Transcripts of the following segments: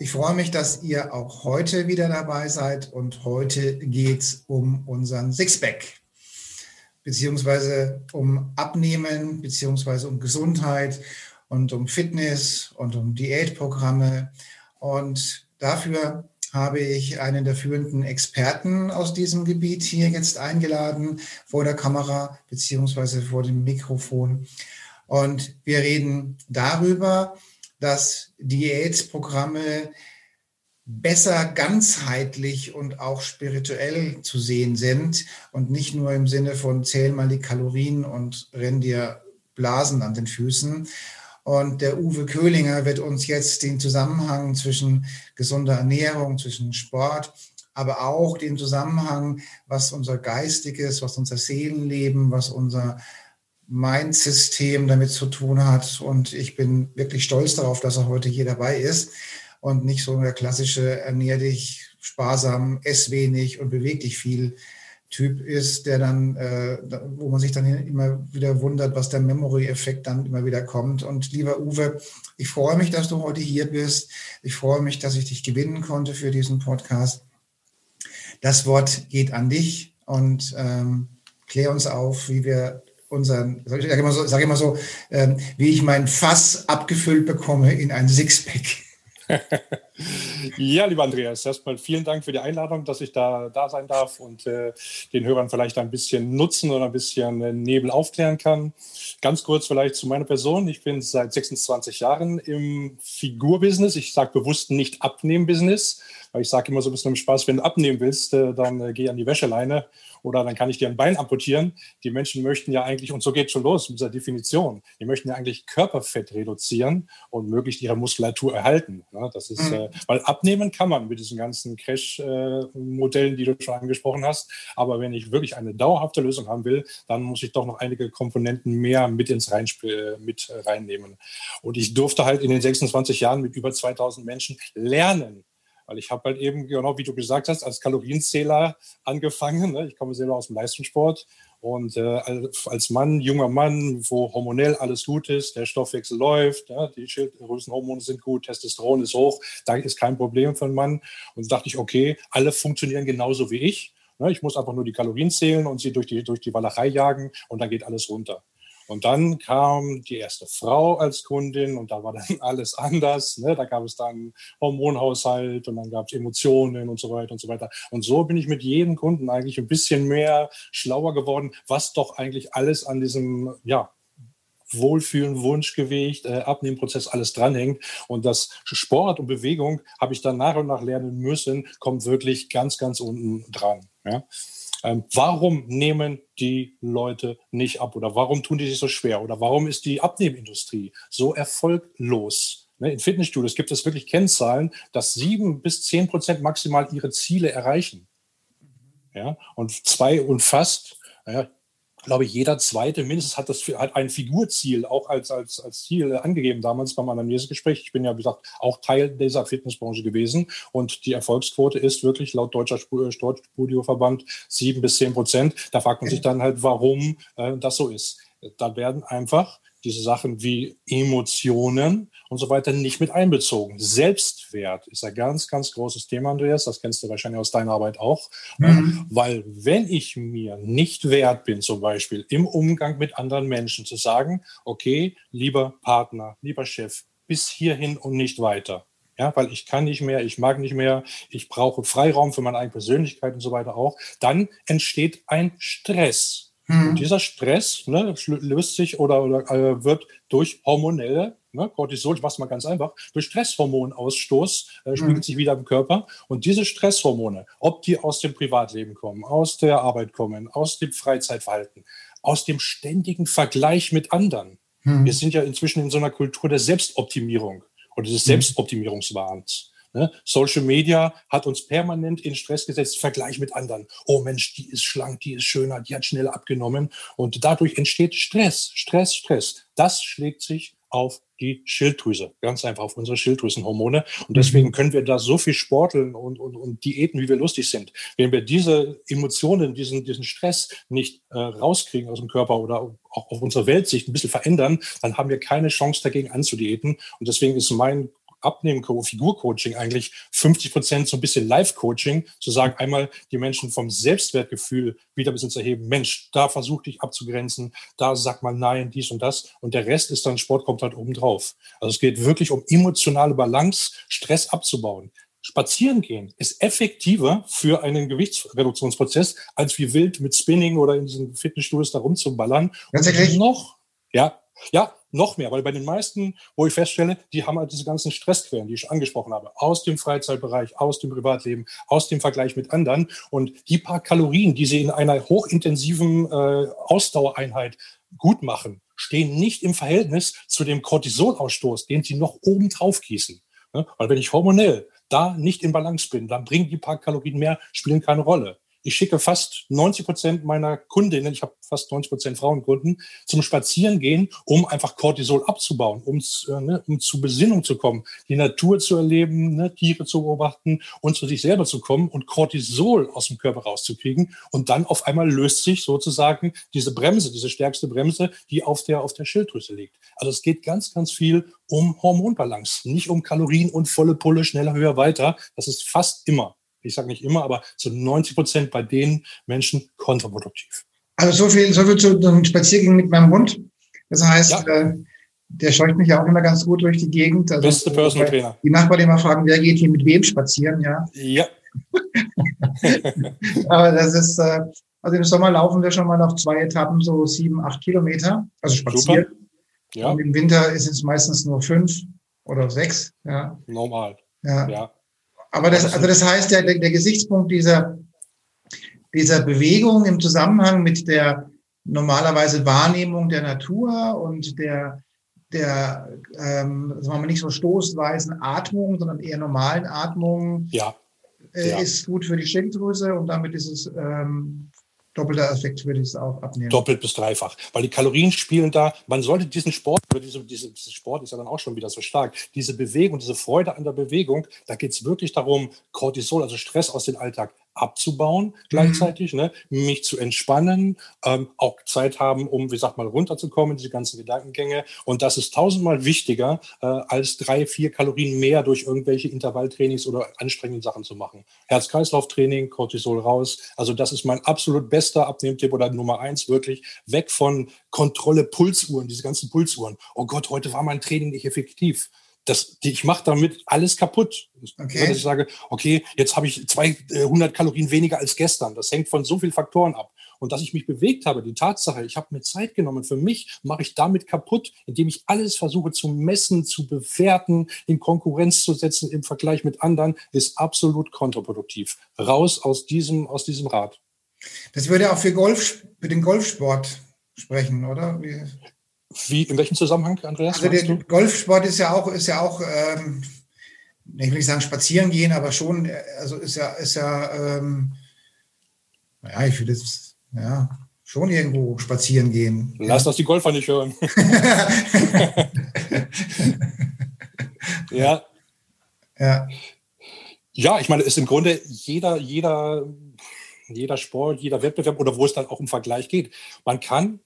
Ich freue mich, dass ihr auch heute wieder dabei seid und heute geht es um unseren Sixpack, beziehungsweise um Abnehmen, beziehungsweise um Gesundheit und um Fitness und um Diätprogramme. Und dafür habe ich einen der führenden Experten aus diesem Gebiet hier jetzt eingeladen, vor der Kamera beziehungsweise vor dem Mikrofon. Und wir reden darüber, dass Diätprogramme besser ganzheitlich und auch spirituell zu sehen sind und nicht nur im Sinne von zähl mal die Kalorien und renn dir Blasen an den Füßen. Und der Uwe Köhlinger wird uns jetzt den Zusammenhang zwischen gesunder Ernährung, zwischen Sport, aber auch den Zusammenhang, was unser geistiges, was unser Seelenleben, was unser Mind-System damit zu tun hat. Und ich bin wirklich stolz darauf, dass er heute hier dabei ist und nicht so der klassische ernähr dich sparsam, ess wenig und beweg dich viel Typ ist, der dann, äh, wo man sich dann immer wieder wundert, was der Memory-Effekt dann immer wieder kommt. Und lieber Uwe, ich freue mich, dass du heute hier bist. Ich freue mich, dass ich dich gewinnen konnte für diesen Podcast. Das Wort geht an dich und ähm, klär uns auf, wie wir unseren, sag ich immer so, sag ich immer so ähm, wie ich mein Fass abgefüllt bekomme in ein Sixpack. ja, lieber Andreas, erstmal vielen Dank für die Einladung, dass ich da, da sein darf und äh, den Hörern vielleicht ein bisschen nutzen oder ein bisschen äh, Nebel aufklären kann. Ganz kurz vielleicht zu meiner Person. Ich bin seit 26 Jahren im Figurbusiness. Ich sage bewusst nicht Abnehmen-Business, weil ich sage immer so ein bisschen im Spaß, wenn du abnehmen willst, äh, dann äh, geh an die Wäscheleine oder dann kann ich dir ein Bein amputieren. Die Menschen möchten ja eigentlich, und so geht schon los mit dieser Definition, die möchten ja eigentlich Körperfett reduzieren und möglichst ihre Muskulatur erhalten. Ja, das ist, mhm. äh, weil abnehmen kann man mit diesen ganzen Crash-Modellen, die du schon angesprochen hast. Aber wenn ich wirklich eine dauerhafte Lösung haben will, dann muss ich doch noch einige Komponenten mehr mit ins Reinspiel, mit reinnehmen. Und ich durfte halt in den 26 Jahren mit über 2000 Menschen lernen, weil ich habe halt eben, genau wie du gesagt hast, als Kalorienzähler angefangen. Ne? Ich komme selber aus dem Leistungssport. Und äh, als Mann, junger Mann, wo hormonell alles gut ist, der Stoffwechsel läuft, ja, die Schilddrüsenhormone sind gut, Testosteron ist hoch, da ist kein Problem für einen Mann. Und dachte ich, okay, alle funktionieren genauso wie ich. Ne? Ich muss einfach nur die Kalorien zählen und sie durch die, durch die Walachei jagen und dann geht alles runter. Und dann kam die erste Frau als Kundin und da war dann alles anders. Ne? Da gab es dann Hormonhaushalt und dann gab es Emotionen und so weiter und so weiter. Und so bin ich mit jedem Kunden eigentlich ein bisschen mehr schlauer geworden, was doch eigentlich alles an diesem, ja, Wohlfühlen, Wunschgewicht, äh, Abnehmprozess alles dranhängt. Und das Sport und Bewegung habe ich dann nach und nach lernen müssen, kommt wirklich ganz, ganz unten dran. Ja? Ähm, warum nehmen die Leute nicht ab oder warum tun die sich so schwer oder warum ist die Abnehmindustrie so erfolglos? Ne, in Fitnessstudios gibt es wirklich Kennzahlen, dass sieben bis zehn Prozent maximal ihre Ziele erreichen. Ja, und zwei und fast, ja, glaube ich, jeder zweite mindestens hat das hat ein Figurziel auch als, als, als Ziel angegeben damals beim Anamnesegespräch. Ich bin ja, wie gesagt, auch Teil dieser Fitnessbranche gewesen und die Erfolgsquote ist wirklich laut Deutscher Studioverband sieben bis zehn Prozent. Da fragt man sich dann halt, warum äh, das so ist. Da werden einfach diese Sachen wie Emotionen und so weiter nicht mit einbezogen. Selbstwert ist ein ganz, ganz großes Thema, Andreas. Das kennst du wahrscheinlich aus deiner Arbeit auch. Mhm. Weil wenn ich mir nicht wert bin, zum Beispiel im Umgang mit anderen Menschen, zu sagen, okay, lieber Partner, lieber Chef, bis hierhin und nicht weiter. Ja, weil ich kann nicht mehr, ich mag nicht mehr, ich brauche Freiraum für meine eigene Persönlichkeit und so weiter auch, dann entsteht ein Stress. Mhm. Und dieser Stress ne, löst sich oder, oder äh, wird durch hormonelle, ne, Cortisol, was mal ganz einfach, durch Stresshormonausstoß äh, spiegelt mhm. sich wieder im Körper. Und diese Stresshormone, ob die aus dem Privatleben kommen, aus der Arbeit kommen, aus dem Freizeitverhalten, aus dem ständigen Vergleich mit anderen. Mhm. Wir sind ja inzwischen in so einer Kultur der Selbstoptimierung oder des mhm. Selbstoptimierungswahns. Ne? Social Media hat uns permanent in Stress gesetzt, Vergleich mit anderen. Oh Mensch, die ist schlank, die ist schöner, die hat schnell abgenommen. Und dadurch entsteht Stress, Stress, Stress. Das schlägt sich auf die Schilddrüse, ganz einfach auf unsere Schilddrüsenhormone. Und deswegen mhm. können wir da so viel sporteln und, und, und Diäten, wie wir lustig sind. Wenn wir diese Emotionen, diesen, diesen Stress nicht äh, rauskriegen aus dem Körper oder auch auf unsere Weltsicht ein bisschen verändern, dann haben wir keine Chance dagegen anzudiäten. Und deswegen ist mein Abnehmen, Figurcoaching eigentlich 50 Prozent so ein bisschen Live-Coaching, zu sagen, einmal die Menschen vom Selbstwertgefühl wieder ein bisschen zu erheben. Mensch, da versuch dich abzugrenzen, da sag mal nein, dies und das. Und der Rest ist dann, Sport kommt halt oben drauf. Also es geht wirklich um emotionale Balance, Stress abzubauen. Spazieren gehen ist effektiver für einen Gewichtsreduktionsprozess, als wie wild mit Spinning oder in diesen Fitnessstudios da rumzuballern. Ganz ehrlich? Noch, ja, ja, noch mehr, weil bei den meisten, wo ich feststelle, die haben halt diese ganzen Stressquellen, die ich angesprochen habe, aus dem Freizeitbereich, aus dem Privatleben, aus dem Vergleich mit anderen. Und die paar Kalorien, die sie in einer hochintensiven äh, Ausdauereinheit gut machen, stehen nicht im Verhältnis zu dem Cortisolausstoß, den sie noch oben drauf gießen. Ne? Weil wenn ich hormonell da nicht in Balance bin, dann bringen die paar Kalorien mehr, spielen keine Rolle ich schicke fast 90 Prozent meiner Kundinnen, ich habe fast 90 Prozent Frauenkunden, zum Spazierengehen, um einfach Cortisol abzubauen, um, äh, ne, um zu Besinnung zu kommen, die Natur zu erleben, ne, Tiere zu beobachten und zu sich selber zu kommen und Cortisol aus dem Körper rauszukriegen. Und dann auf einmal löst sich sozusagen diese Bremse, diese stärkste Bremse, die auf der, auf der Schilddrüse liegt. Also es geht ganz, ganz viel um Hormonbalance, nicht um Kalorien und volle Pulle, schneller, höher, weiter. Das ist fast immer ich sage nicht immer, aber zu 90 Prozent bei den Menschen kontraproduktiv. Also so viel, so viel zu einem Spaziergang mit meinem Hund. Das heißt, ja. äh, der scheucht mich ja auch immer ganz gut durch die Gegend. Also, Beste Personal Trainer. Die Nachbarn immer fragen, wer geht hier mit wem spazieren, ja. Ja. aber das ist, äh, also im Sommer laufen wir schon mal auf zwei Etappen so sieben, acht Kilometer, also spazieren. Super. Ja. Und im Winter ist es meistens nur fünf oder sechs, ja. Normal. Ja. ja. Aber das, also das heißt, der, der Gesichtspunkt dieser, dieser Bewegung im Zusammenhang mit der normalerweise Wahrnehmung der Natur und der, der ähm, sagen wir mal nicht so stoßweisen Atmung, sondern eher normalen Atmung, ja. Äh, ja. ist gut für die Schilddrüse und damit ist es ähm, doppelter Effekt würde ich es auch abnehmen. Doppelt bis dreifach. Weil die Kalorien spielen da, man sollte diesen Sport, diese, diese Sport ist ja dann auch schon wieder so stark, diese Bewegung, diese Freude an der Bewegung, da geht es wirklich darum, Cortisol, also Stress aus dem Alltag abzubauen gleichzeitig, mhm. ne? mich zu entspannen, ähm, auch Zeit haben, um, wie sagt mal, runterzukommen, diese ganzen Gedankengänge. Und das ist tausendmal wichtiger, äh, als drei, vier Kalorien mehr durch irgendwelche Intervalltrainings oder anstrengende Sachen zu machen. Herz-Kreislauf-Training, Cortisol raus. Also das ist mein absolut bester Abnehmtipp oder Nummer eins, wirklich weg von Kontrolle, Pulsuhren, diese ganzen Pulsuhren. Oh Gott, heute war mein Training nicht effektiv das, ich mache damit alles kaputt. Okay. Dass ich sage, okay, jetzt habe ich 200 äh, Kalorien weniger als gestern. Das hängt von so vielen Faktoren ab. Und dass ich mich bewegt habe, die Tatsache, ich habe mir Zeit genommen, für mich mache ich damit kaputt, indem ich alles versuche zu messen, zu bewerten, in Konkurrenz zu setzen im Vergleich mit anderen, ist absolut kontraproduktiv. Raus aus diesem, aus diesem Rad. Das würde auch für Golf, für den Golfsport sprechen, oder? Wie? Wie, in welchem Zusammenhang, Andreas? Also der Golfsport ist ja auch, ist ja auch, ähm, ich will nicht sagen spazieren gehen, aber schon, also ist ja, ist ja, ähm, naja, ich würde jetzt, ja, schon irgendwo spazieren gehen. Lass das die Golfer nicht hören. ja. Ja. Ja, ich meine, es ist im Grunde jeder, jeder, jeder Sport, jeder Wettbewerb oder wo es dann auch im Vergleich geht. Man kann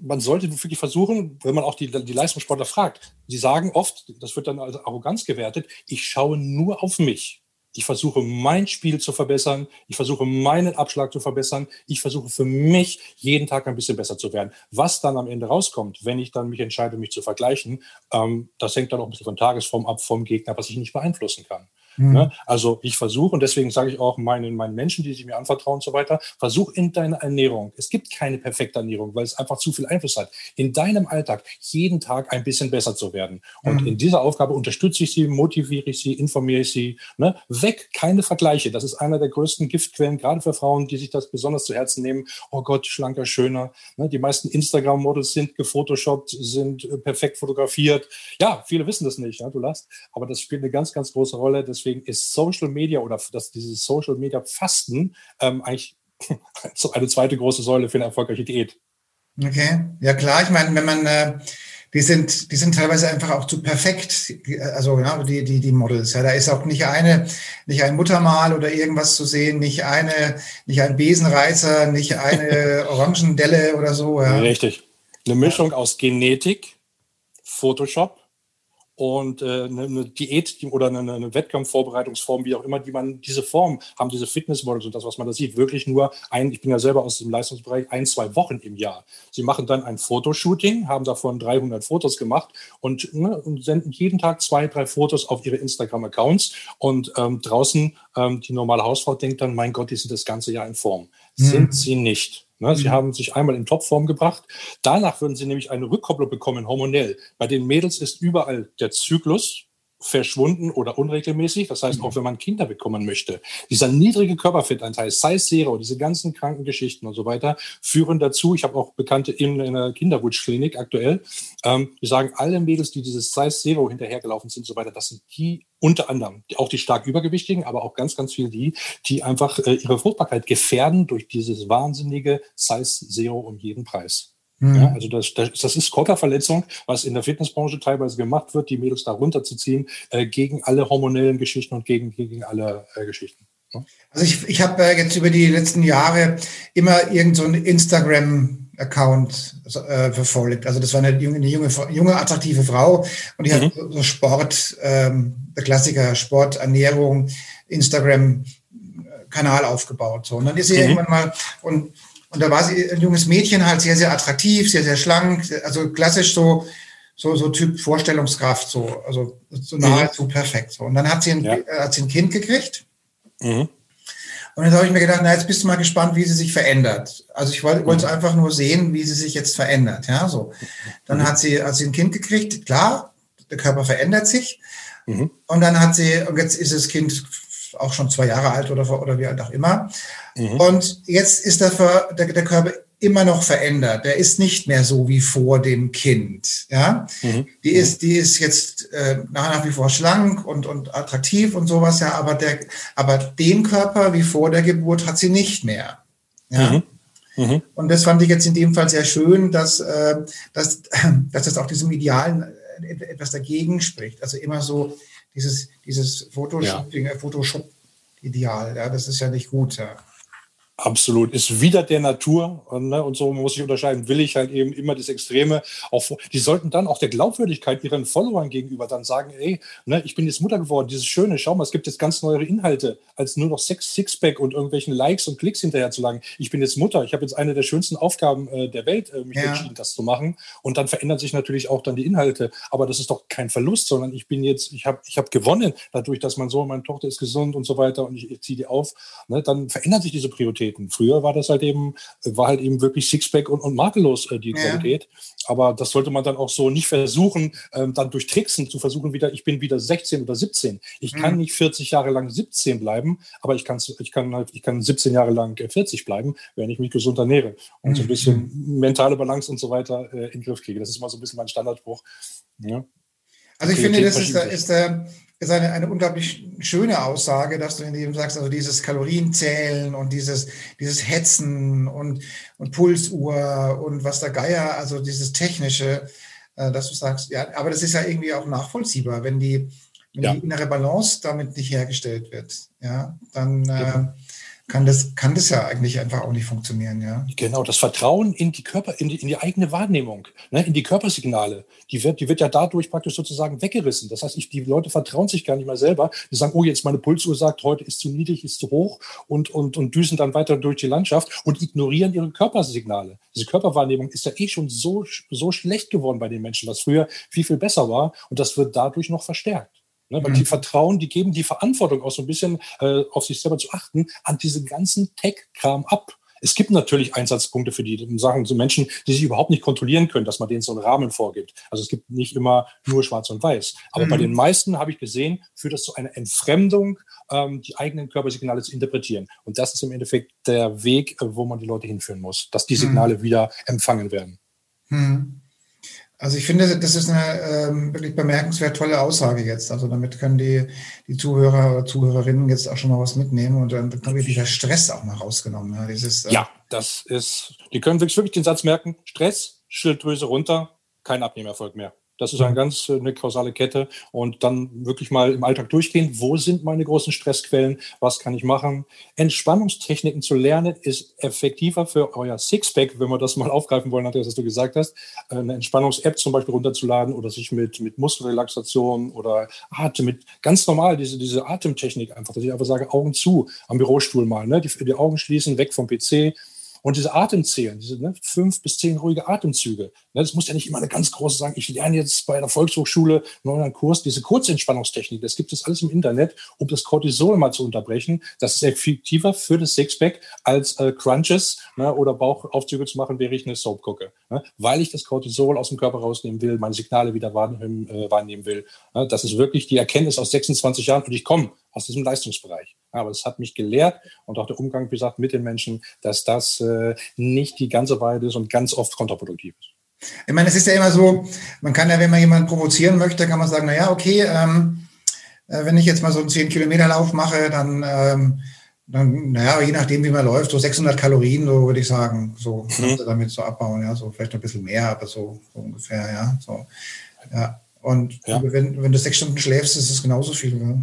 man sollte wirklich versuchen, wenn man auch die, die Leistungssportler fragt, sie sagen oft, das wird dann als Arroganz gewertet, ich schaue nur auf mich. Ich versuche mein Spiel zu verbessern. Ich versuche meinen Abschlag zu verbessern. Ich versuche für mich jeden Tag ein bisschen besser zu werden. Was dann am Ende rauskommt, wenn ich dann mich entscheide, mich zu vergleichen, ähm, das hängt dann auch ein bisschen von Tagesform ab, vom Gegner, was ich nicht beeinflussen kann. Mhm. Ne? Also ich versuche, und deswegen sage ich auch meinen, meinen Menschen, die sich mir anvertrauen und so weiter, versuch in deiner Ernährung, es gibt keine perfekte Ernährung, weil es einfach zu viel Einfluss hat, in deinem Alltag jeden Tag ein bisschen besser zu werden. Und mhm. in dieser Aufgabe unterstütze ich sie, motiviere ich sie, informiere ich sie. Ne? Weg, keine Vergleiche. Das ist einer der größten Giftquellen, gerade für Frauen, die sich das besonders zu Herzen nehmen. Oh Gott, schlanker, schöner. Ne? Die meisten Instagram-Models sind gefotoshoppt, sind äh, perfekt fotografiert. Ja, viele wissen das nicht, ja, du lachst. Aber das spielt eine ganz, ganz große Rolle. Das deswegen ist Social Media oder das, dieses Social Media Fasten ähm, eigentlich eine zweite große Säule für eine erfolgreiche Diät. Okay, ja klar. Ich meine, wenn man äh, die sind, die sind teilweise einfach auch zu perfekt. Also ja, die, die, die Models. Ja, da ist auch nicht eine, nicht ein Muttermal oder irgendwas zu sehen, nicht eine, nicht ein Besenreißer, nicht eine Orangendelle oder so. Ja. Richtig. Eine Mischung aus Genetik, Photoshop und äh, eine, Diät oder eine, eine, Wettkampfvorbereitungsform, wie auch immer, die man, diese Form haben, diese Fitnessmodels und das, was man da sieht, wirklich nur ein, ich bin ja selber aus dem Leistungsbereich, ein, zwei Wochen im Jahr. Sie machen dann ein Fotoshooting, haben davon 300 Fotos gemacht und, ne, und senden jeden Tag zwei, drei Fotos auf ihre Instagram-Accounts und ähm, draußen ähm, die normale Hausfrau denkt dann, mein Gott, die sind das ganze Jahr in Form. Mhm. Sind sie nicht. Ne, sie mhm. haben sich einmal in Topform gebracht. Danach würden sie nämlich eine Rückkopplung bekommen, hormonell. Bei den Mädels ist überall der Zyklus, verschwunden oder unregelmäßig. Das heißt, auch wenn man Kinder bekommen möchte, dieser niedrige Körperfettanteil, Size Zero, diese ganzen Krankengeschichten und so weiter, führen dazu, ich habe auch Bekannte in, in einer Kinderwunschklinik aktuell, ähm, die sagen, alle Mädels, die dieses Size Zero hinterhergelaufen sind und so weiter, das sind die unter anderem, auch die stark übergewichtigen, aber auch ganz, ganz viel die, die einfach äh, ihre Fruchtbarkeit gefährden durch dieses wahnsinnige Size Zero um jeden Preis. Mhm. Ja, also das, das, das ist Körperverletzung, was in der Fitnessbranche teilweise gemacht wird, die Mädels da runterzuziehen äh, gegen alle hormonellen Geschichten und gegen, gegen alle äh, Geschichten. Ja? Also ich, ich habe äh, jetzt über die letzten Jahre immer irgendeinen so Instagram-Account äh, verfolgt. Also das war eine junge, eine junge, junge attraktive Frau und die mhm. hat so Sport, ähm, der Klassiker Sport, Ernährung, Instagram-Kanal aufgebaut. So. Und dann ist sie mhm. irgendwann mal und und da war sie ein junges Mädchen halt sehr, sehr attraktiv, sehr, sehr schlank, also klassisch so, so, so Typ Vorstellungskraft, so, also so nahezu mhm. perfekt. So. Und dann hat sie ein, ja. äh, hat sie ein Kind gekriegt. Mhm. Und jetzt habe ich mir gedacht, na, jetzt bist du mal gespannt, wie sie sich verändert. Also ich wollte, wollte mhm. einfach nur sehen, wie sie sich jetzt verändert. Ja, so. Dann mhm. hat sie, hat sie ein Kind gekriegt, klar, der Körper verändert sich. Mhm. Und dann hat sie, und jetzt ist das Kind auch schon zwei Jahre alt oder, oder wie alt auch immer. Mhm. Und jetzt ist der, der, der, Körper immer noch verändert. Der ist nicht mehr so wie vor dem Kind. Ja, mhm. die ist, die ist jetzt äh, nach wie vor schlank und, und attraktiv und sowas. Ja, aber der, aber den Körper wie vor der Geburt hat sie nicht mehr. Ja. Mhm. Mhm. Und das fand ich jetzt in dem Fall sehr schön, dass, äh, dass, dass das auch diesem Idealen etwas dagegen spricht. Also immer so dieses, dieses ja. Äh, Photoshop-Ideal, ja, das ist ja nicht gut. Ja. Absolut, ist wieder der Natur ne? und so muss ich unterscheiden. Will ich halt eben immer das Extreme. Auch, die sollten dann auch der Glaubwürdigkeit ihren Followern gegenüber dann sagen, ey, ne, ich bin jetzt Mutter geworden, dieses Schöne, schau mal, es gibt jetzt ganz neue Inhalte, als nur noch Sex, Sixpack und irgendwelchen Likes und Klicks hinterher zu lang. Ich bin jetzt Mutter, ich habe jetzt eine der schönsten Aufgaben äh, der Welt, äh, mich ja. entschieden, das zu machen. Und dann verändern sich natürlich auch dann die Inhalte. Aber das ist doch kein Verlust, sondern ich bin jetzt, ich habe ich hab gewonnen dadurch, dass mein Sohn, meine Tochter ist gesund und so weiter und ich, ich ziehe die auf. Ne? Dann verändern sich diese Prioritäten treten. Früher war das halt eben, war halt eben wirklich Sixpack und, und makellos äh, die ja. Qualität. Aber das sollte man dann auch so nicht versuchen, ähm, dann durch Tricksen zu versuchen, wieder, ich bin wieder 16 oder 17. Ich kann mhm. nicht 40 Jahre lang 17 bleiben, aber ich, ich kann halt, ich kann 17 Jahre lang 40 bleiben, wenn ich mich gesund ernähre und so ein bisschen mhm. mentale Balance und so weiter äh, in den Griff kriege. Das ist mal so ein bisschen mein Standardspruch. Ja. Also ich finde, das ist, ist, ist, ist eine, eine unglaublich schöne Aussage, dass du in dem sagst, also dieses Kalorienzählen und dieses, dieses Hetzen und, und Pulsuhr und was der Geier, also dieses Technische, äh, dass du sagst, ja, aber das ist ja irgendwie auch nachvollziehbar, wenn die, wenn ja. die innere Balance damit nicht hergestellt wird, ja, dann, äh, genau kann das, kann das ja eigentlich einfach auch nicht funktionieren, ja. Genau, das Vertrauen in die Körper, in die, in die eigene Wahrnehmung, ne, in die Körpersignale, die wird, die wird ja dadurch praktisch sozusagen weggerissen. Das heißt, ich, die Leute vertrauen sich gar nicht mehr selber. Die sagen, oh, jetzt meine Pulsuhr sagt, heute ist zu niedrig, ist zu hoch und, und, und düsen dann weiter durch die Landschaft und ignorieren ihre Körpersignale. Diese Körperwahrnehmung ist ja eh schon so, so schlecht geworden bei den Menschen, was früher viel, viel besser war. Und das wird dadurch noch verstärkt. Ne, weil mhm. die vertrauen, die geben die Verantwortung auch so ein bisschen äh, auf sich selber zu achten, an diesen ganzen Tech-Kram ab. Es gibt natürlich Einsatzpunkte für die Sachen zu Menschen, die sich überhaupt nicht kontrollieren können, dass man denen so einen Rahmen vorgibt. Also es gibt nicht immer nur Schwarz und Weiß. Aber mhm. bei den meisten habe ich gesehen, führt das zu einer Entfremdung, ähm, die eigenen Körpersignale zu interpretieren. Und das ist im Endeffekt der Weg, äh, wo man die Leute hinführen muss, dass die mhm. Signale mhm. wieder empfangen werden. Mhm. Also ich finde, das ist eine ähm, wirklich bemerkenswert tolle Aussage jetzt. Also damit können die, die Zuhörer oder Zuhörerinnen jetzt auch schon mal was mitnehmen und dann wird dieser Stress auch mal rausgenommen. Ja, dieses, äh ja, das ist, die können wirklich, wirklich den Satz merken, Stress, Schilddrüse runter, kein Abnehmerfolg mehr. Das ist eine ganz äh, eine kausale Kette. Und dann wirklich mal im Alltag durchgehen. Wo sind meine großen Stressquellen? Was kann ich machen? Entspannungstechniken zu lernen ist effektiver für euer Sixpack, wenn wir das mal aufgreifen wollen, Andreas, was du gesagt hast. Eine Entspannungs-App zum Beispiel runterzuladen oder sich mit, mit Muskelrelaxation oder Atem, mit ganz normal diese, diese Atemtechnik einfach, dass ich einfach sage, Augen zu am Bürostuhl mal, ne? die, die Augen schließen, weg vom PC und diese Atemzählen, diese ne, fünf bis zehn ruhige Atemzüge, ne, das muss ja nicht immer eine ganz große sagen, ich lerne jetzt bei der Volkshochschule einen neuen Kurs, diese Kurzentspannungstechnik, das gibt es alles im Internet, um das Cortisol mal zu unterbrechen. Das ist effektiver für das Sixpack als äh, Crunches ne, oder Bauchaufzüge zu machen, während ich eine Soap gucke. Ne, weil ich das Cortisol aus dem Körper rausnehmen will, meine Signale wieder wahrnehmen, äh, wahrnehmen will. Ne, das ist wirklich die Erkenntnis aus 26 Jahren und ich komme aus diesem Leistungsbereich. Aber es hat mich gelehrt und auch der Umgang, wie gesagt, mit den Menschen, dass das äh, nicht die ganze Weile ist und ganz oft kontraproduktiv ist. Ich meine, es ist ja immer so, man kann ja, wenn man jemanden provozieren möchte, kann man sagen, na ja, okay, ähm, äh, wenn ich jetzt mal so einen 10-Kilometer-Lauf mache, dann, ähm, dann, naja, je nachdem, wie man läuft, so 600 Kalorien, so würde ich sagen, so mhm. damit so abbauen, ja, so vielleicht ein bisschen mehr, aber so, so ungefähr, ja, so, ja. Und ja. Wenn, wenn du sechs Stunden schläfst, ist es genauso viel. Ja.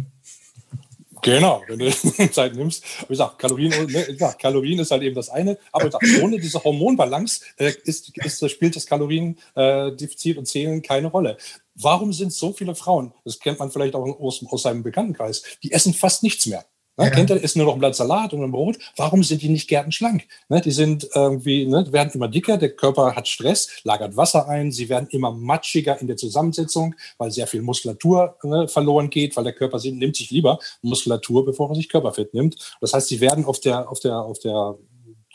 Genau, wenn du Zeit nimmst. Wie gesagt, Kalorien, ne, ja, Kalorien ist halt eben das eine, aber gesagt, ohne diese Hormonbalance äh, ist, ist, spielt das Kaloriendefizit und Zählen keine Rolle. Warum sind so viele Frauen, das kennt man vielleicht auch aus, aus seinem Bekanntenkreis, die essen fast nichts mehr? Ne? Ja. Kennt ihr, ist nur noch ein Blatt Salat und ein Brot. Warum sind die nicht gärtenschlank? Ne? Die sind irgendwie, ne, werden immer dicker, der Körper hat Stress, lagert Wasser ein, sie werden immer matschiger in der Zusammensetzung, weil sehr viel Muskulatur ne, verloren geht, weil der Körper nimmt sich lieber Muskulatur, bevor er sich Körperfett nimmt. Das heißt, sie werden auf der, auf der, auf der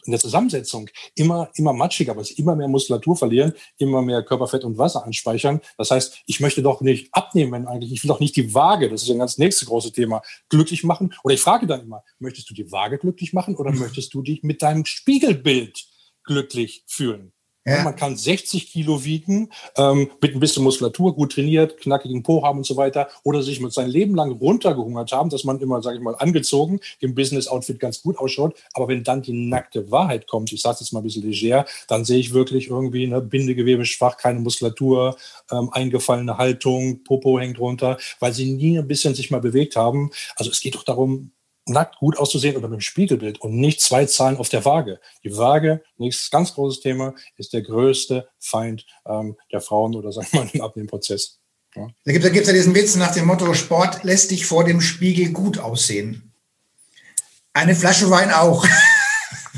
in der Zusammensetzung immer, immer matschiger, weil sie immer mehr Muskulatur verlieren, immer mehr Körperfett und Wasser anspeichern. Das heißt, ich möchte doch nicht abnehmen, eigentlich, ich will doch nicht die Waage, das ist ein ganz nächstes große Thema, glücklich machen. Oder ich frage dann immer, möchtest du die Waage glücklich machen oder möchtest du dich mit deinem Spiegelbild glücklich fühlen? Ja. Man kann 60 Kilo wiegen, ähm, mit ein bisschen Muskulatur, gut trainiert, knackigen Po haben und so weiter, oder sich mit sein Leben lang runtergehungert haben, dass man immer, sage ich mal, angezogen im Business-Outfit ganz gut ausschaut. Aber wenn dann die nackte Wahrheit kommt, ich sage jetzt mal ein bisschen leger, dann sehe ich wirklich irgendwie ne, Bindegewebe schwach, keine Muskulatur, ähm, eingefallene Haltung, Popo hängt runter, weil sie nie ein bisschen sich mal bewegt haben. Also es geht doch darum, nackt gut auszusehen oder mit dem Spiegelbild und nicht zwei Zahlen auf der Waage. Die Waage, nächstes ganz großes Thema, ist der größte Feind ähm, der Frauen oder sagen wir mal im Abnehmprozess. Ja. Da gibt es ja diesen Witz nach dem Motto, Sport lässt dich vor dem Spiegel gut aussehen. Eine Flasche Wein auch.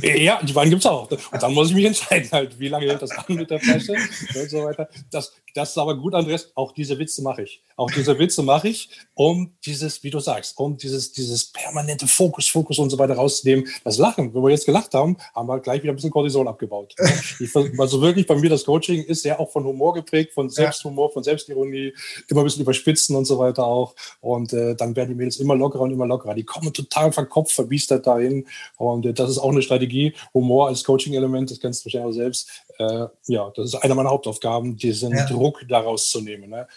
Ja, die Wein gibt es auch. Und dann muss ich mich entscheiden, halt, wie lange hält das an mit der Flasche und so weiter. Das, das ist aber gut, Andreas. Auch diese Witze mache ich. Auch diese Witze mache ich, um dieses, wie du sagst, um dieses, dieses permanente Fokus, Fokus und so weiter rauszunehmen. Das Lachen, wenn wir jetzt gelacht haben, haben wir gleich wieder ein bisschen Cortisol abgebaut. Ich, also wirklich bei mir das Coaching ist ja auch von Humor geprägt, von Selbsthumor, von Selbstironie, immer ein bisschen überspitzen und so weiter auch. Und äh, dann werden die Mädels immer lockerer und immer lockerer. Die kommen total verkopft, verbiestert dahin. Und äh, das ist auch eine Strategie. Humor als Coaching-Element, das kennst du wahrscheinlich auch selbst. Äh, ja, das ist eine meiner Hauptaufgaben, diesen ja. Druck daraus zu nehmen. Ne?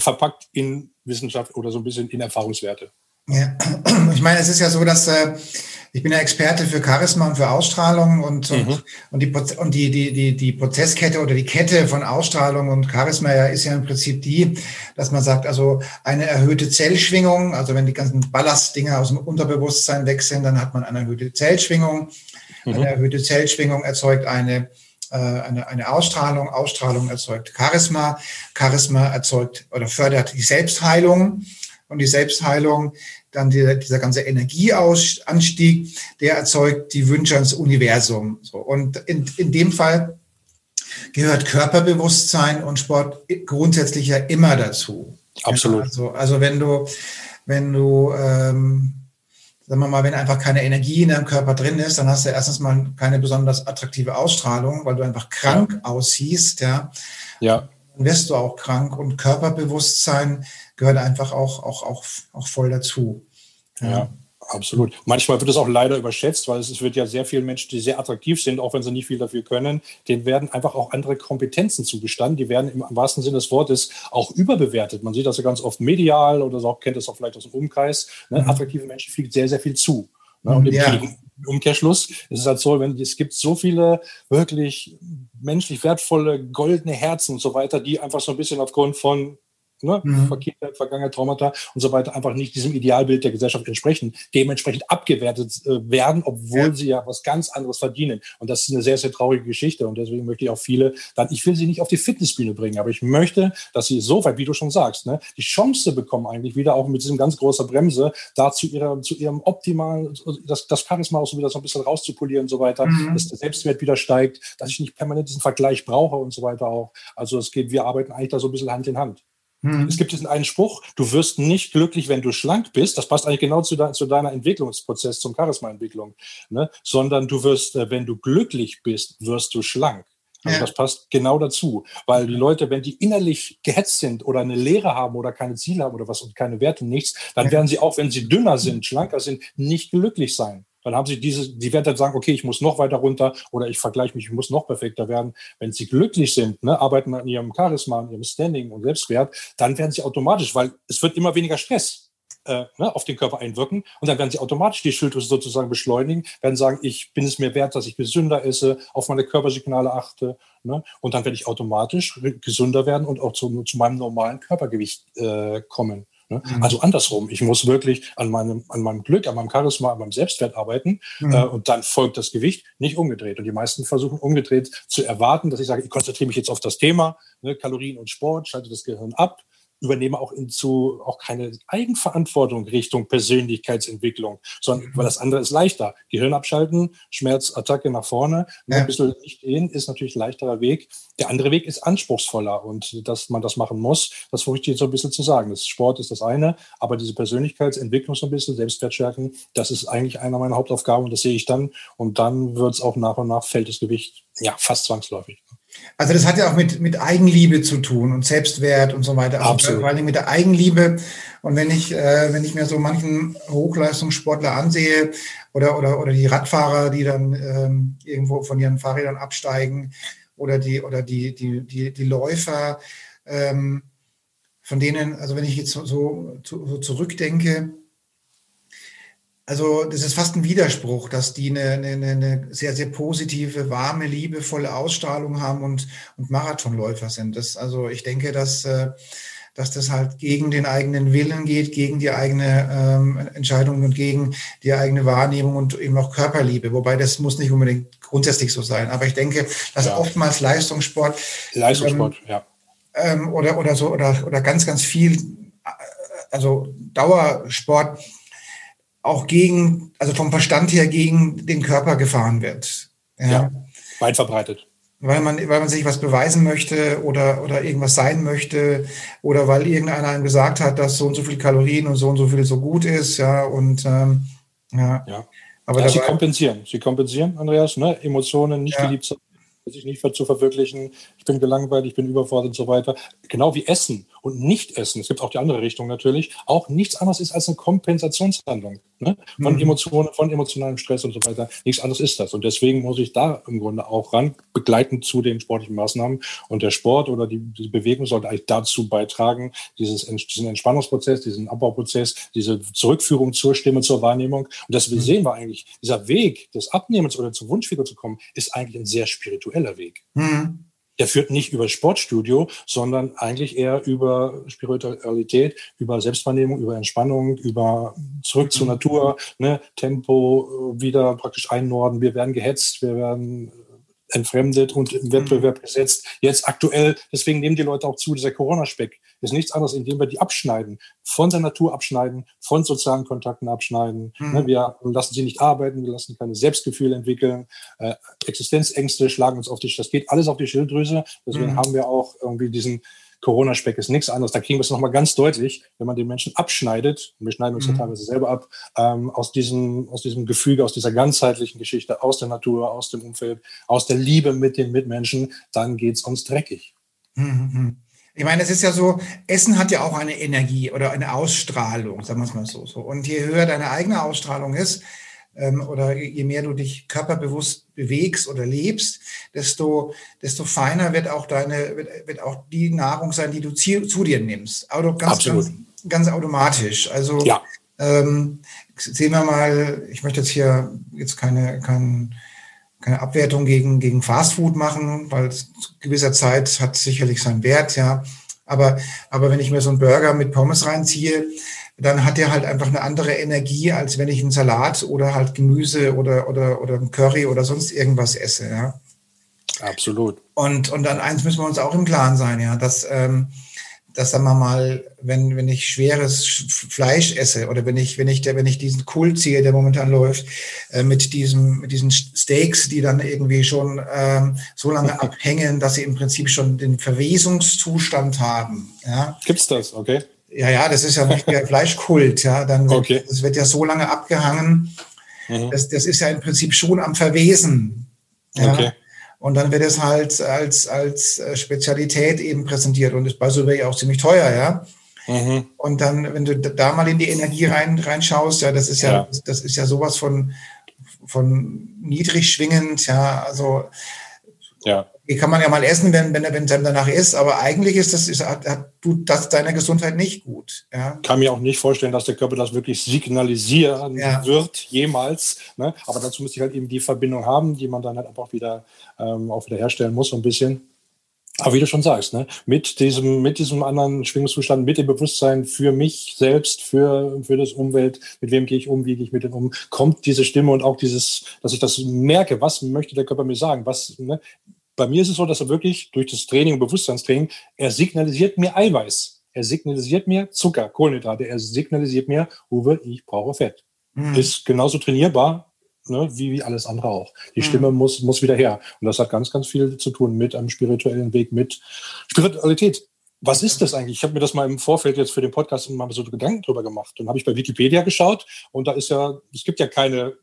Verpackt in Wissenschaft oder so ein bisschen in Erfahrungswerte. Ja, ich meine, es ist ja so, dass äh, ich bin ja Experte für Charisma und für Ausstrahlung und, mhm. und, und, die, und die, die, die, die Prozesskette oder die Kette von Ausstrahlung und Charisma ja, ist ja im Prinzip die, dass man sagt, also eine erhöhte Zellschwingung, also wenn die ganzen Ballastdinger aus dem Unterbewusstsein weg sind, dann hat man eine erhöhte Zellschwingung. Mhm. Eine erhöhte Zellschwingung erzeugt eine äh, eine, eine Ausstrahlung. Ausstrahlung erzeugt Charisma. Charisma erzeugt oder fördert die Selbstheilung. Und die Selbstheilung, dann dieser, dieser ganze Energieanstieg, der erzeugt die Wünsche ans Universum. So. Und in, in dem Fall gehört Körperbewusstsein und Sport grundsätzlich ja immer dazu. Absolut. Also, also wenn du, wenn du ähm, sagen wir mal, wenn einfach keine Energie in deinem Körper drin ist, dann hast du erstens mal keine besonders attraktive Ausstrahlung, weil du einfach krank ja. aussiehst, ja. Ja. Dann wirst du auch krank und Körperbewusstsein gehört einfach auch, auch, auch, auch voll dazu. Ja. ja. Absolut. Manchmal wird es auch leider überschätzt, weil es wird ja sehr viele Menschen, die sehr attraktiv sind, auch wenn sie nicht viel dafür können, denen werden einfach auch andere Kompetenzen zugestanden. Die werden im wahrsten Sinne des Wortes auch überbewertet. Man sieht das ja ganz oft medial oder so, kennt das auch vielleicht aus dem Umkreis. Ne? Mhm. Attraktive Menschen fliegt sehr, sehr viel zu. Ne? Und im ja. Umkehrschluss ist es halt so, wenn es gibt so viele wirklich menschlich wertvolle goldene Herzen und so weiter, die einfach so ein bisschen aufgrund von ne, mhm. Kindheit, Vergangenheit, Traumata und so weiter einfach nicht diesem Idealbild der Gesellschaft entsprechen, dementsprechend abgewertet äh, werden, obwohl ja. sie ja was ganz anderes verdienen. Und das ist eine sehr, sehr traurige Geschichte. Und deswegen möchte ich auch viele dann, ich will sie nicht auf die Fitnessbühne bringen, aber ich möchte, dass sie so weit, wie du schon sagst, ne, die Chance bekommen, eigentlich wieder auch mit diesem ganz großen Bremse, da zu, ihrer, zu ihrem optimalen, das, das Charisma auch so wieder so ein bisschen rauszupolieren und so weiter, mhm. dass der Selbstwert wieder steigt, dass ich nicht permanent diesen Vergleich brauche und so weiter auch. Also es geht, wir arbeiten eigentlich da so ein bisschen Hand in Hand. Mhm. Es gibt diesen einen Spruch, du wirst nicht glücklich, wenn du schlank bist. Das passt eigentlich genau zu, de zu deiner Entwicklungsprozess, zum Charisma-Entwicklung. Ne? Sondern du wirst, äh, wenn du glücklich bist, wirst du schlank. Also ja. das passt genau dazu, weil die Leute, wenn die innerlich gehetzt sind oder eine Lehre haben oder keine Ziele haben oder was und keine Werte, nichts, dann werden sie auch, wenn sie dünner sind, schlanker sind, nicht glücklich sein. Dann haben sie diese, die werden dann sagen, okay, ich muss noch weiter runter oder ich vergleiche mich, ich muss noch perfekter werden. Wenn sie glücklich sind, ne, arbeiten an ihrem Charisma, an ihrem Standing und Selbstwert, dann werden sie automatisch, weil es wird immer weniger Stress äh, ne, auf den Körper einwirken und dann werden sie automatisch die Schilddrüse sozusagen beschleunigen, werden sagen, ich bin es mir wert, dass ich gesünder esse, auf meine Körpersignale achte ne, und dann werde ich automatisch gesünder werden und auch zu, zu meinem normalen Körpergewicht äh, kommen. Ne? Mhm. Also andersrum, ich muss wirklich an meinem, an meinem Glück, an meinem Charisma, an meinem Selbstwert arbeiten mhm. äh, und dann folgt das Gewicht, nicht umgedreht. Und die meisten versuchen umgedreht zu erwarten, dass ich sage, ich konzentriere mich jetzt auf das Thema, ne, Kalorien und Sport, schalte das Gehirn ab, übernehme auch hinzu auch keine Eigenverantwortung Richtung Persönlichkeitsentwicklung, sondern mhm. weil das andere ist leichter. Gehirn abschalten, Schmerzattacke nach vorne, ja. ein bisschen nicht gehen, ist natürlich ein leichterer Weg. Der andere Weg ist anspruchsvoller und dass man das machen muss, das versuche ich jetzt so ein bisschen zu sagen. Das Sport ist das eine, aber diese Persönlichkeitsentwicklung so ein bisschen, Selbstwertstärken, das ist eigentlich einer meiner Hauptaufgaben und das sehe ich dann und dann wird es auch nach und nach fällt das Gewicht ja fast zwangsläufig. Also das hat ja auch mit, mit Eigenliebe zu tun und Selbstwert und so weiter. Also Absolut. Vor allem mit der Eigenliebe. Und wenn ich, äh, wenn ich mir so manchen Hochleistungssportler ansehe oder, oder, oder die Radfahrer, die dann ähm, irgendwo von ihren Fahrrädern absteigen oder die, oder die, die, die, die Läufer, ähm, von denen, also wenn ich jetzt so, so, so zurückdenke, also das ist fast ein Widerspruch, dass die eine, eine, eine sehr, sehr positive, warme, liebevolle Ausstrahlung haben und, und Marathonläufer sind. Das, also ich denke, dass, äh, dass das halt gegen den eigenen Willen geht, gegen die eigene ähm, Entscheidung und gegen die eigene Wahrnehmung und eben auch Körperliebe. Wobei das muss nicht unbedingt grundsätzlich so sein. Aber ich denke, dass ja. oftmals Leistungssport, Leistungssport, ähm, ja. Ähm, oder, oder so, oder, oder ganz, ganz viel, äh, also Dauersport auch gegen, also vom Verstand her gegen den Körper gefahren wird. Ja, ja weit verbreitet. Weil man, weil man sich was beweisen möchte oder, oder irgendwas sein möchte oder weil irgendeiner einem gesagt hat, dass so und so viele Kalorien und so und so viel so gut ist, ja, und ähm, ja. ja. Aber ja, sie kompensieren, sie kompensieren, Andreas, ne? Emotionen, nicht ja. geliebt sein, sich nicht zu verwirklichen, ich bin gelangweilt, ich bin überfordert und so weiter. Genau wie Essen und Nicht-Essen, es gibt auch die andere Richtung natürlich, auch nichts anderes ist als eine Kompensationshandlung ne? von mhm. Emotionen, von emotionalem Stress und so weiter. Nichts anderes ist das. Und deswegen muss ich da im Grunde auch ran, begleitend zu den sportlichen Maßnahmen. Und der Sport oder die, die Bewegung sollte eigentlich dazu beitragen, dieses, diesen Entspannungsprozess, diesen Abbauprozess, diese Zurückführung zur Stimme, zur Wahrnehmung. Und das mhm. sehen wir eigentlich, dieser Weg des Abnehmens oder zur Wunschfigur zu kommen, ist eigentlich ein sehr spiritueller Weg. Mhm der führt nicht über Sportstudio, sondern eigentlich eher über Spiritualität, über Selbstwahrnehmung, über Entspannung, über zurück zur mhm. Natur, ne, Tempo äh, wieder praktisch einnorden. Wir werden gehetzt, wir werden entfremdet und im Wettbewerb mhm. gesetzt. Jetzt aktuell, deswegen nehmen die Leute auch zu, dieser Corona-Speck ist nichts anderes, indem wir die abschneiden, von der Natur abschneiden, von sozialen Kontakten abschneiden. Mhm. Ne, wir lassen sie nicht arbeiten, wir lassen keine Selbstgefühle entwickeln, äh, Existenzängste schlagen uns auf die, das geht alles auf die Schilddrüse. Deswegen mhm. haben wir auch irgendwie diesen Corona-Speck ist nichts anderes. Da kriegen wir es nochmal ganz deutlich, wenn man den Menschen abschneidet, und wir schneiden uns mhm. ja teilweise selber ab, ähm, aus, diesem, aus diesem Gefüge, aus dieser ganzheitlichen Geschichte, aus der Natur, aus dem Umfeld, aus der Liebe mit den Mitmenschen, dann geht es uns dreckig. Mhm. Ich meine, es ist ja so, Essen hat ja auch eine Energie oder eine Ausstrahlung, sagen wir es mal so. so. Und je höher deine eigene Ausstrahlung ist, ähm, oder je mehr du dich körperbewusst bewegst oder lebst, desto, desto feiner wird auch deine, wird, wird auch die Nahrung sein, die du zu, zu dir nimmst. Auto, ganz, ganz, ganz, automatisch. Also ja. ähm, sehen wir mal, ich möchte jetzt hier jetzt keine, kein, keine Abwertung gegen, gegen Fastfood machen, weil zu gewisser Zeit hat sicherlich seinen Wert, ja. Aber, aber wenn ich mir so einen Burger mit Pommes reinziehe, dann hat er halt einfach eine andere Energie, als wenn ich einen Salat oder halt Gemüse oder, oder, oder ein Curry oder sonst irgendwas esse, ja. Absolut. Und, und dann eins müssen wir uns auch im Klaren sein, ja, dass, ähm, dass sagen wir mal, wenn, wenn ich schweres Fleisch esse oder wenn ich, wenn ich, der, wenn ich diesen Kult ziehe, der momentan läuft, äh, mit diesem, mit diesen Steaks, die dann irgendwie schon ähm, so lange abhängen, dass sie im Prinzip schon den Verwesungszustand haben. Ja? Gibt's das? Okay. Ja, ja, das ist ja nicht der Fleischkult, ja. Dann wird, okay. das wird ja so lange abgehangen. Mhm. Das, das ist ja im Prinzip schon am Verwesen. Ja? Okay. Und dann wird es halt als, als äh, Spezialität eben präsentiert und ist bei Subway auch ziemlich teuer, ja. Mhm. Und dann, wenn du da mal in die Energie rein, reinschaust, ja, das ist ja, ja. Das, ist ja sowas von, von niedrig schwingend, ja, also ja. Die kann man ja mal essen, wenn, wenn, wenn es einem danach ist, aber eigentlich ist das, ist, hat, hat, tut das deiner Gesundheit nicht gut. Ja? Kann mir auch nicht vorstellen, dass der Körper das wirklich signalisieren ja. wird, jemals. Ne? Aber dazu müsste ich halt eben die Verbindung haben, die man dann halt auch wieder, ähm, auch wieder herstellen muss, so ein bisschen. Aber wie du schon sagst, ne, mit diesem, mit diesem anderen Schwingungszustand, mit dem Bewusstsein für mich selbst, für, für das Umwelt, mit wem gehe ich um, wie gehe ich mit dem um, kommt diese Stimme und auch dieses, dass ich das merke, was möchte der Körper mir sagen, was, ne, bei mir ist es so, dass er wirklich durch das Training und Bewusstseinstraining, er signalisiert mir Eiweiß. Er signalisiert mir Zucker, Kohlenhydrate. Er signalisiert mir, Uwe, ich brauche Fett. Mhm. Ist genauso trainierbar ne, wie, wie alles andere auch. Die mhm. Stimme muss, muss wieder her. Und das hat ganz, ganz viel zu tun mit einem spirituellen Weg, mit Spiritualität. Was ist das eigentlich? Ich habe mir das mal im Vorfeld jetzt für den Podcast mal so Gedanken drüber gemacht. Dann habe ich bei Wikipedia geschaut und da ist ja, es gibt ja keine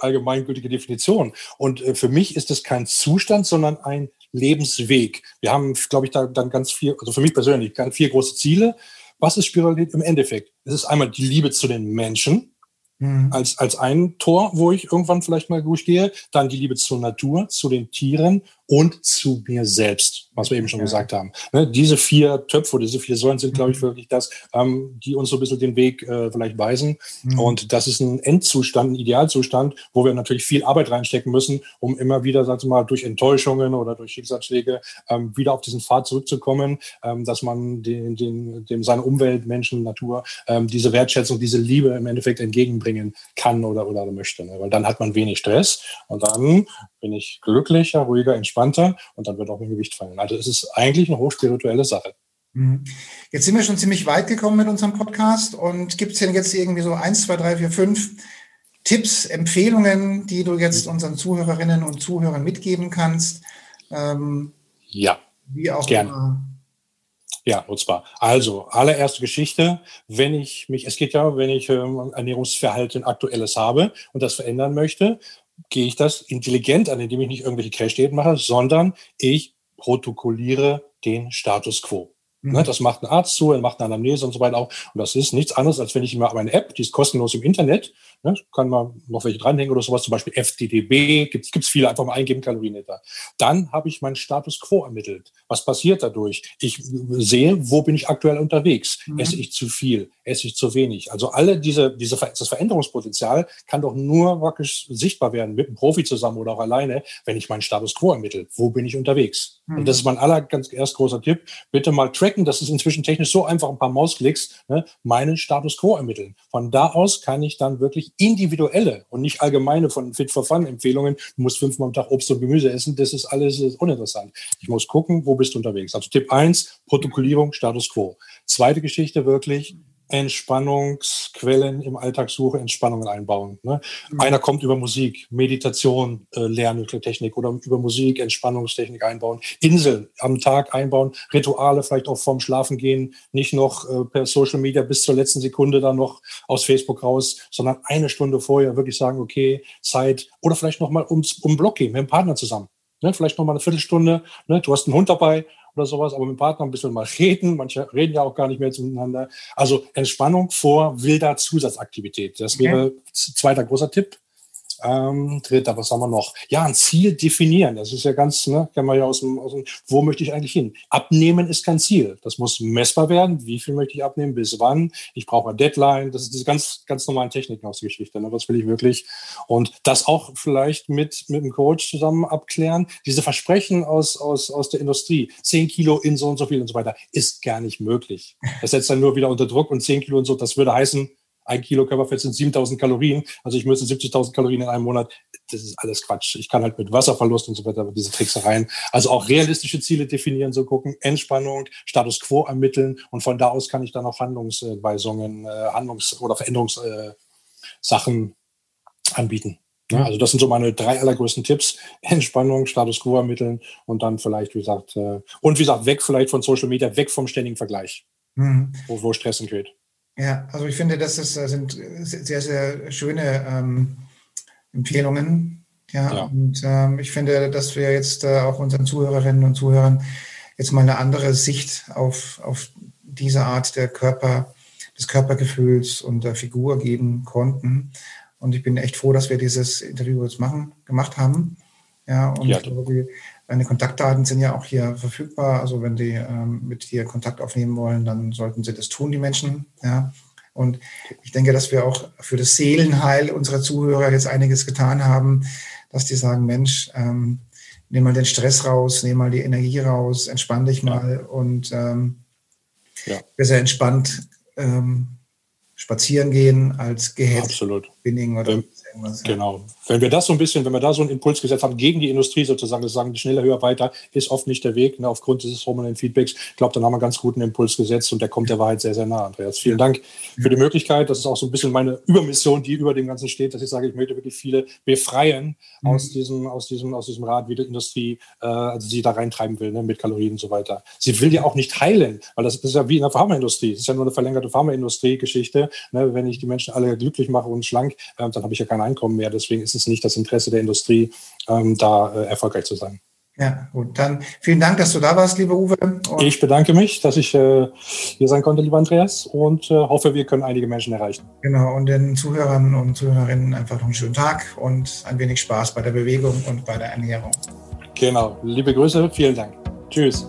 allgemeingültige Definition. Und äh, für mich ist es kein Zustand, sondern ein Lebensweg. Wir haben, glaube ich, da dann ganz viel, also für mich persönlich, ganz vier große Ziele. Was ist Spiritualität im Endeffekt? Es ist einmal die Liebe zu den Menschen, mhm. als, als ein Tor, wo ich irgendwann vielleicht mal durchgehe. Dann die Liebe zur Natur, zu den Tieren und zu mir selbst, was wir eben schon ja. gesagt haben. Ne, diese vier Töpfe, diese vier Säulen sind, glaube ich, mhm. wirklich das, ähm, die uns so ein bisschen den Weg äh, vielleicht weisen. Mhm. Und das ist ein Endzustand, ein Idealzustand, wo wir natürlich viel Arbeit reinstecken müssen, um immer wieder, sagen wir mal, durch Enttäuschungen oder durch Schicksalsschläge ähm, wieder auf diesen Pfad zurückzukommen, ähm, dass man den, den, dem seine Umwelt, Menschen, Natur, ähm, diese Wertschätzung, diese Liebe im Endeffekt entgegenbringen kann oder, oder möchte. Ne? Weil dann hat man wenig Stress und dann bin ich glücklicher, ruhiger, entspannter und dann wird auch mein Gewicht fallen. Also es ist eigentlich eine hochspirituelle Sache. Mhm. Jetzt sind wir schon ziemlich weit gekommen mit unserem Podcast und gibt es denn jetzt irgendwie so eins, zwei, drei, vier, fünf Tipps, Empfehlungen, die du jetzt unseren Zuhörerinnen und Zuhörern mitgeben kannst? Ähm, ja, wie auch gerne. Immer. Ja, und zwar, also, allererste Geschichte, wenn ich mich, es geht ja, wenn ich ähm, Ernährungsverhalten aktuelles habe und das verändern möchte, gehe ich das intelligent an, indem ich nicht irgendwelche Crash-Diäten mache, sondern ich protokolliere den Status quo. Ne, mhm. Das macht ein Arzt zu, er macht eine Anamnese und so weiter auch. Und das ist nichts anderes, als wenn ich immer meine App, die ist kostenlos im Internet, ne, kann man noch welche dranhängen oder sowas, zum Beispiel FTDB, gibt es viele, einfach mal eingeben, Kalorienliter. Dann habe ich meinen Status quo ermittelt. Was passiert dadurch? Ich sehe, wo bin ich aktuell unterwegs? Mhm. Esse ich zu viel? Esse ich zu wenig? Also alle diese, diese, das Veränderungspotenzial kann doch nur wirklich sichtbar werden mit einem Profi zusammen oder auch alleine, wenn ich meinen Status quo ermittle. Wo bin ich unterwegs? Mhm. Und das ist mein aller ganz erst großer Tipp. Bitte mal tracken, das ist inzwischen technisch so einfach, ein paar Mausklicks, ne, meinen Status quo ermitteln. Von da aus kann ich dann wirklich individuelle und nicht allgemeine von Fit for Fun Empfehlungen, du musst fünfmal am Tag Obst und Gemüse essen, das ist alles uninteressant. Ich muss gucken, wo bist du unterwegs. Also Tipp eins Protokollierung, Status quo. Zweite Geschichte wirklich, Entspannungsquellen im Alltag suche, Entspannungen einbauen. Ne? Mhm. Einer kommt über Musik, Meditation, äh, Lernmitteltechnik oder über Musik, Entspannungstechnik einbauen, Inseln am Tag einbauen, Rituale vielleicht auch vorm Schlafen gehen, nicht noch äh, per Social Media bis zur letzten Sekunde dann noch aus Facebook raus, sondern eine Stunde vorher wirklich sagen, okay, Zeit oder vielleicht nochmal ums, um Block gehen mit dem Partner zusammen. Ne? Vielleicht nochmal eine Viertelstunde, ne? du hast einen Hund dabei oder sowas, aber mit dem Partner ein bisschen mal reden. Manche reden ja auch gar nicht mehr miteinander. Also Entspannung vor wilder Zusatzaktivität. Das wäre okay. zweiter großer Tipp. Ähm, dritter, was haben wir noch? Ja, ein Ziel definieren. Das ist ja ganz, ne, kennen wir ja aus dem, aus dem, wo möchte ich eigentlich hin? Abnehmen ist kein Ziel. Das muss messbar werden. Wie viel möchte ich abnehmen? Bis wann? Ich brauche eine Deadline. Das ist diese ganz, ganz normalen Techniken aus der Geschichte. Ne? Was will ich wirklich? Und das auch vielleicht mit, mit einem Coach zusammen abklären. Diese Versprechen aus, aus, aus der Industrie, 10 Kilo in so und so viel und so weiter, ist gar nicht möglich. Das setzt dann nur wieder unter Druck und 10 Kilo und so, das würde heißen, ein Kilo Körperfett sind 7000 Kalorien. Also ich müsste 70.000 Kalorien in einem Monat. Das ist alles Quatsch. Ich kann halt mit Wasserverlust und so weiter, diese Tricksereien. Also auch realistische Ziele definieren, so gucken, Entspannung, Status Quo ermitteln und von da aus kann ich dann auch Handlungsweisungen, äh, Handlungs- oder Veränderungssachen anbieten. Ja, also das sind so meine drei allergrößten Tipps. Entspannung, Status Quo ermitteln und dann vielleicht, wie gesagt, äh, und wie gesagt, weg vielleicht von Social Media, weg vom ständigen Vergleich, mhm. wo, wo Stress entsteht. Ja, also ich finde, das ist, äh, sind sehr, sehr schöne ähm, Empfehlungen. Ja, ja. und ähm, ich finde, dass wir jetzt äh, auch unseren Zuhörerinnen und Zuhörern jetzt mal eine andere Sicht auf, auf diese Art der Körper, des Körpergefühls und der Figur geben konnten. Und ich bin echt froh, dass wir dieses Interview jetzt machen, gemacht haben. Ja, und ja. glaube, Deine Kontaktdaten sind ja auch hier verfügbar. Also wenn die ähm, mit dir Kontakt aufnehmen wollen, dann sollten sie das tun, die Menschen. Ja. Und ich denke, dass wir auch für das Seelenheil unserer Zuhörer jetzt einiges getan haben, dass die sagen, Mensch, ähm, nimm mal den Stress raus, nimm mal die Energie raus, entspann dich mal ja. und ähm, ja. sehr entspannt ähm, spazieren gehen als gehetzt. Absolut. Binning oder ähm, irgendwas. Genau. Wenn wir das so ein bisschen, wenn wir da so einen Impuls gesetzt haben gegen die Industrie sozusagen, das sagen, schneller, höher, weiter, ist oft nicht der Weg, ne, aufgrund dieses hormonellen Feedbacks. Ich glaube, dann haben wir einen ganz guten Impuls gesetzt und der kommt der Wahrheit sehr, sehr nah, Andreas. Vielen Dank für die Möglichkeit. Das ist auch so ein bisschen meine Übermission, die über dem Ganzen steht, dass ich sage, ich möchte wirklich viele befreien mhm. aus diesem, aus diesem, aus diesem Rad, wie die Industrie, äh, also sie da reintreiben will, ne, mit Kalorien und so weiter. Sie will ja auch nicht heilen, weil das ist ja wie in der Pharmaindustrie. Das ist ja nur eine verlängerte Pharmaindustrie-Geschichte. Ne, wenn ich die Menschen alle glücklich mache und schlank, äh, dann habe ich ja kein Einkommen mehr. Deswegen ist es nicht das Interesse der Industrie, ähm, da äh, erfolgreich zu sein. Ja, gut. Dann vielen Dank, dass du da warst, lieber Uwe. Und ich bedanke mich, dass ich äh, hier sein konnte, lieber Andreas, und äh, hoffe, wir können einige Menschen erreichen. Genau, und den Zuhörern und Zuhörerinnen einfach noch einen schönen Tag und ein wenig Spaß bei der Bewegung und bei der Ernährung. Genau. Liebe Grüße, vielen Dank. Tschüss.